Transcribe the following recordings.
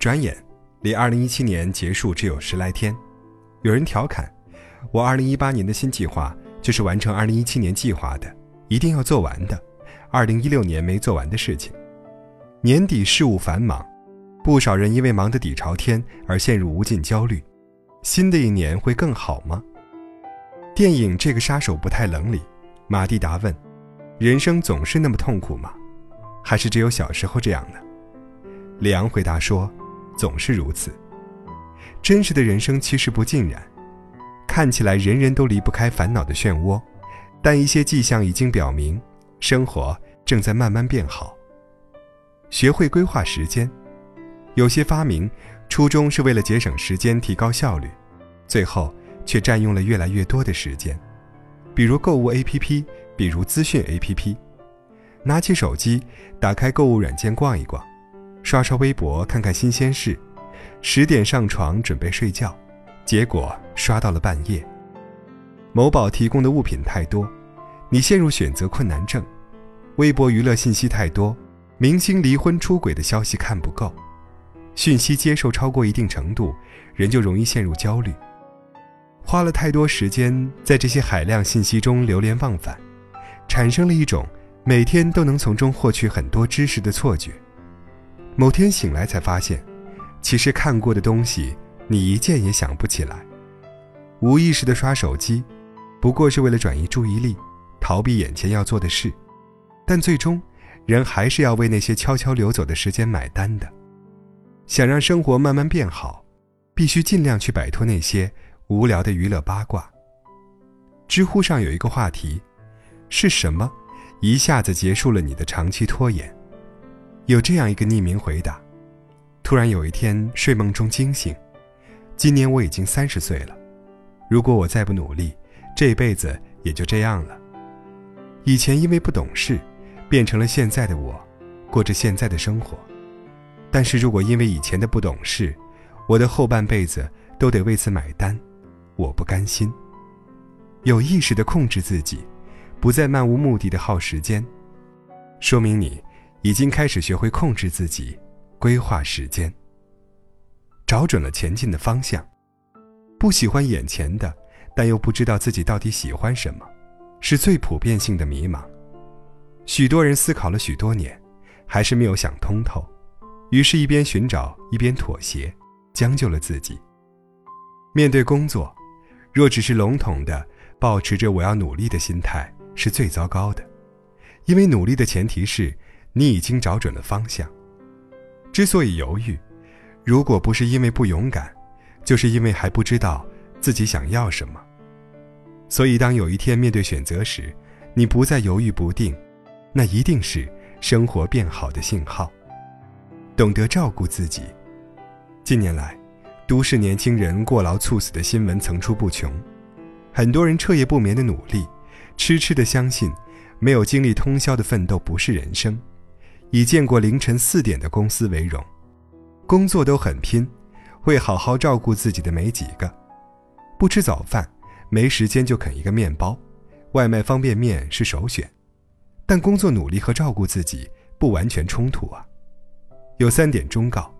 转眼，离二零一七年结束只有十来天。有人调侃，我二零一八年的新计划就是完成二零一七年计划的，一定要做完的，二零一六年没做完的事情。年底事务繁忙，不少人因为忙得底朝天而陷入无尽焦虑。新的一年会更好吗？电影《这个杀手不太冷》里，马蒂达问：“人生总是那么痛苦吗？还是只有小时候这样呢？”李昂回答说：“总是如此。真实的人生其实不尽然，看起来人人都离不开烦恼的漩涡，但一些迹象已经表明，生活正在慢慢变好。学会规划时间，有些发明初衷是为了节省时间、提高效率，最后却占用了越来越多的时间。比如购物 APP，比如资讯 APP，拿起手机，打开购物软件逛一逛。”刷刷微博，看看新鲜事，十点上床准备睡觉，结果刷到了半夜。某宝提供的物品太多，你陷入选择困难症；微博娱乐信息太多，明星离婚出轨的消息看不够，讯息接受超过一定程度，人就容易陷入焦虑。花了太多时间在这些海量信息中流连忘返，产生了一种每天都能从中获取很多知识的错觉。某天醒来才发现，其实看过的东西你一件也想不起来。无意识的刷手机，不过是为了转移注意力，逃避眼前要做的事。但最终，人还是要为那些悄悄流走的时间买单的。想让生活慢慢变好，必须尽量去摆脱那些无聊的娱乐八卦。知乎上有一个话题：是什么一下子结束了你的长期拖延？有这样一个匿名回答：突然有一天睡梦中惊醒，今年我已经三十岁了。如果我再不努力，这辈子也就这样了。以前因为不懂事，变成了现在的我，过着现在的生活。但是如果因为以前的不懂事，我的后半辈子都得为此买单，我不甘心。有意识的控制自己，不再漫无目的的耗时间，说明你。已经开始学会控制自己，规划时间。找准了前进的方向，不喜欢眼前的，但又不知道自己到底喜欢什么，是最普遍性的迷茫。许多人思考了许多年，还是没有想通透，于是，一边寻找，一边妥协，将就了自己。面对工作，若只是笼统的保持着“我要努力”的心态，是最糟糕的，因为努力的前提是。你已经找准了方向。之所以犹豫，如果不是因为不勇敢，就是因为还不知道自己想要什么。所以，当有一天面对选择时，你不再犹豫不定，那一定是生活变好的信号。懂得照顾自己。近年来，都市年轻人过劳猝死的新闻层出不穷，很多人彻夜不眠的努力，痴痴的相信，没有经历通宵的奋斗不是人生。以见过凌晨四点的公司为荣，工作都很拼，会好好照顾自己的没几个。不吃早饭，没时间就啃一个面包，外卖方便面是首选。但工作努力和照顾自己不完全冲突啊。有三点忠告：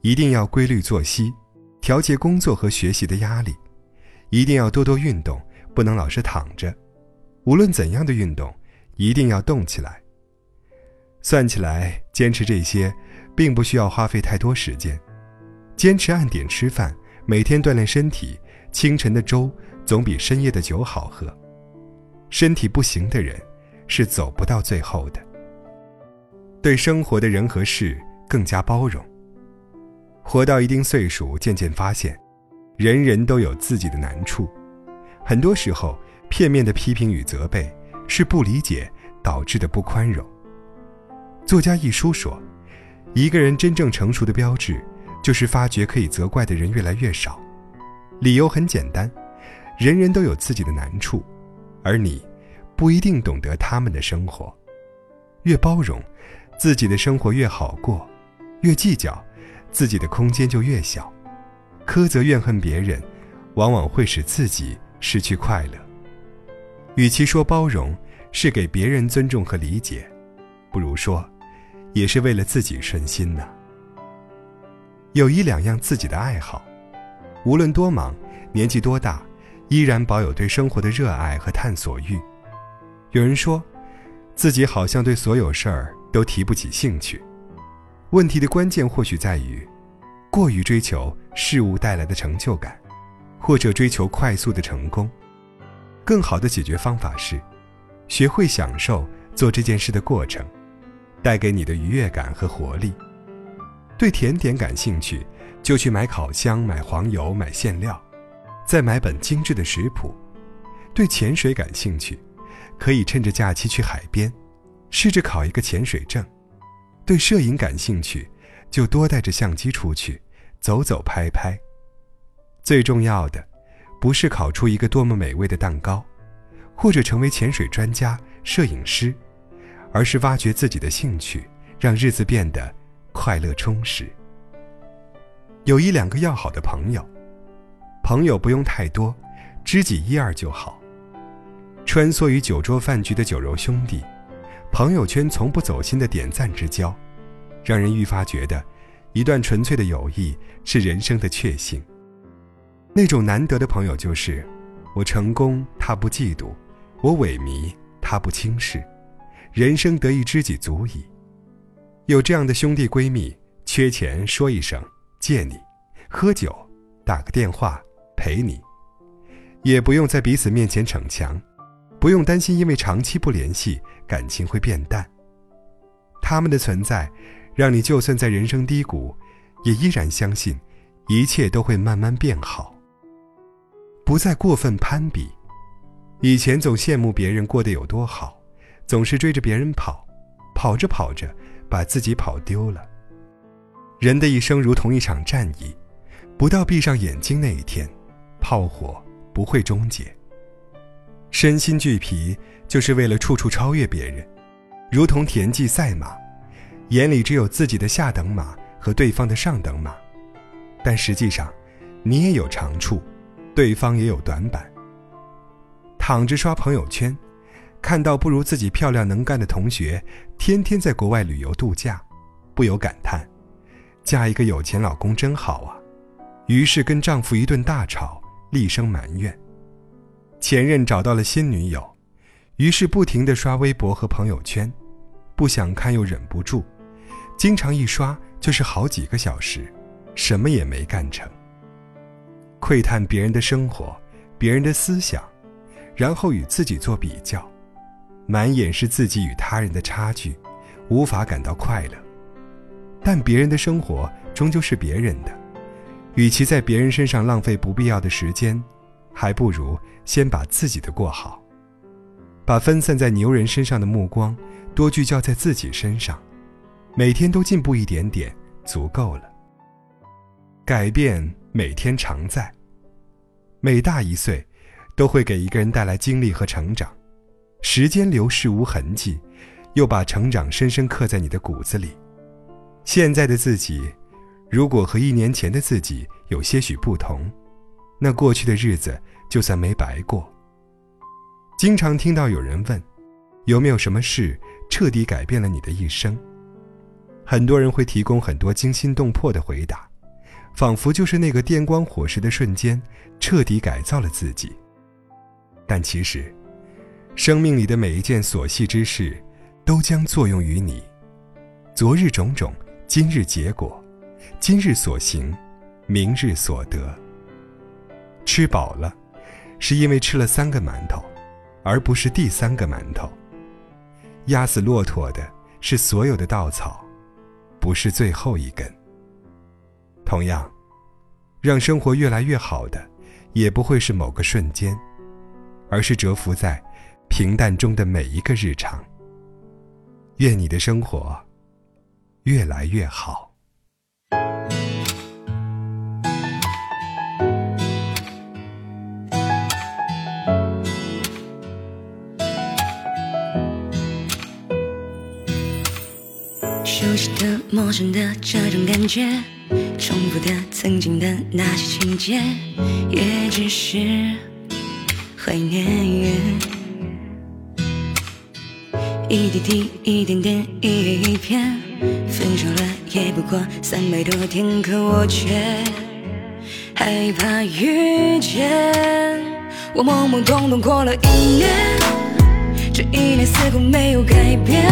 一定要规律作息，调节工作和学习的压力；一定要多多运动，不能老是躺着。无论怎样的运动，一定要动起来。算起来，坚持这些，并不需要花费太多时间。坚持按点吃饭，每天锻炼身体，清晨的粥总比深夜的酒好喝。身体不行的人，是走不到最后的。对生活的人和事更加包容。活到一定岁数，渐渐发现，人人都有自己的难处。很多时候，片面的批评与责备，是不理解导致的不宽容。作家一书说：“一个人真正成熟的标志，就是发觉可以责怪的人越来越少。理由很简单，人人都有自己的难处，而你不一定懂得他们的生活。越包容，自己的生活越好过；越计较，自己的空间就越小。苛责怨恨别人，往往会使自己失去快乐。与其说包容是给别人尊重和理解，不如说。”也是为了自己顺心呢。有一两样自己的爱好，无论多忙，年纪多大，依然保有对生活的热爱和探索欲。有人说，自己好像对所有事儿都提不起兴趣。问题的关键或许在于，过于追求事物带来的成就感，或者追求快速的成功。更好的解决方法是，学会享受做这件事的过程，带给你的愉悦感和活力。对甜点感兴趣，就去买烤箱、买黄油、买馅料，再买本精致的食谱。对潜水感兴趣，可以趁着假期去海边，试着考一个潜水证。对摄影感兴趣，就多带着相机出去走走拍拍。最重要的，不是烤出一个多么美味的蛋糕，或者成为潜水专家、摄影师，而是挖掘自己的兴趣，让日子变得。快乐充实。有一两个要好的朋友，朋友不用太多，知己一二就好。穿梭于酒桌饭局的酒肉兄弟，朋友圈从不走心的点赞之交，让人愈发觉得，一段纯粹的友谊是人生的确幸。那种难得的朋友，就是我成功他不嫉妒，我萎靡他不轻视，人生得一知己足矣。有这样的兄弟闺蜜，缺钱说一声借你，喝酒打个电话陪你，也不用在彼此面前逞强，不用担心因为长期不联系感情会变淡。他们的存在，让你就算在人生低谷，也依然相信一切都会慢慢变好。不再过分攀比，以前总羡慕别人过得有多好，总是追着别人跑，跑着跑着。把自己跑丢了。人的一生如同一场战役，不到闭上眼睛那一天，炮火不会终结。身心俱疲，就是为了处处超越别人，如同田忌赛马，眼里只有自己的下等马和对方的上等马，但实际上，你也有长处，对方也有短板。躺着刷朋友圈。看到不如自己漂亮能干的同学，天天在国外旅游度假，不由感叹：嫁一个有钱老公真好啊！于是跟丈夫一顿大吵，厉声埋怨。前任找到了新女友，于是不停地刷微博和朋友圈，不想看又忍不住，经常一刷就是好几个小时，什么也没干成。窥探别人的生活，别人的思想，然后与自己做比较。满眼是自己与他人的差距，无法感到快乐。但别人的生活终究是别人的，与其在别人身上浪费不必要的时间，还不如先把自己的过好。把分散在牛人身上的目光多聚焦在自己身上，每天都进步一点点，足够了。改变每天常在，每大一岁，都会给一个人带来经历和成长。时间流逝无痕迹，又把成长深深刻在你的骨子里。现在的自己，如果和一年前的自己有些许不同，那过去的日子就算没白过。经常听到有人问，有没有什么事彻底改变了你的一生？很多人会提供很多惊心动魄的回答，仿佛就是那个电光火石的瞬间，彻底改造了自己。但其实。生命里的每一件琐细之事，都将作用于你。昨日种种，今日结果；今日所行，明日所得。吃饱了，是因为吃了三个馒头，而不是第三个馒头。压死骆驼的是所有的稻草，不是最后一根。同样，让生活越来越好的，也不会是某个瞬间，而是蛰伏在。平淡中的每一个日常。愿你的生活越来越好。熟悉的、陌生的这种感觉，重复的、曾经的那些情节，也只是怀念。一滴滴，一点点，一叶一片，分手了也不过三百多天，可我却害怕遇见。我懵懵懂懂过了一年，这一年似乎没有改变。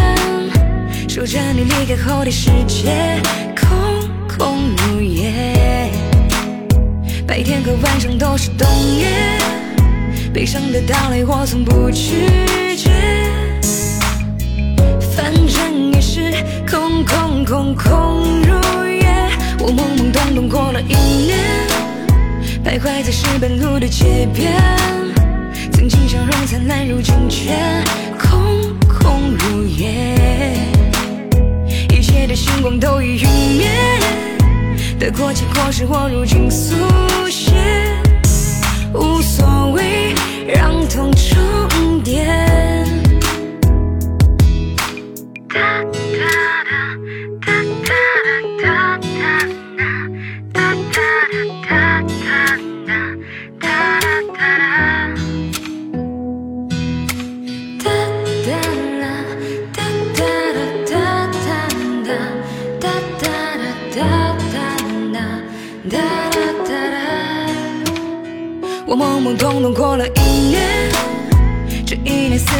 守着你离开后的世界，空空如也。白天和晚上都是冬夜，悲伤的到来我从不拒绝。空空空如也。我懵懵懂懂过了一年，徘徊在石板路的街边，曾经笑容灿烂，如今却空空如也。一切的星光都已陨灭，得过且过是我如今速写，无所谓，让痛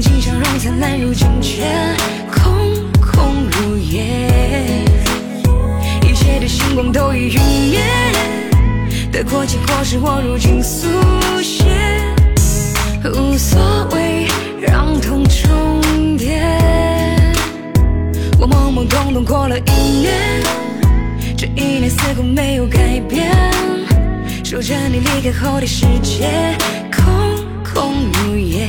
曾经笑容灿烂，如今却空空如也。一切的星光都已陨灭，得过且过是我如今速写，无所谓，让痛重叠。我懵懵懂懂过了一年，这一年似乎没有改变。守着你离开后的世界，空空如也。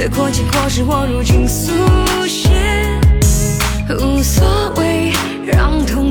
得过且过是我如今速写无所谓让痛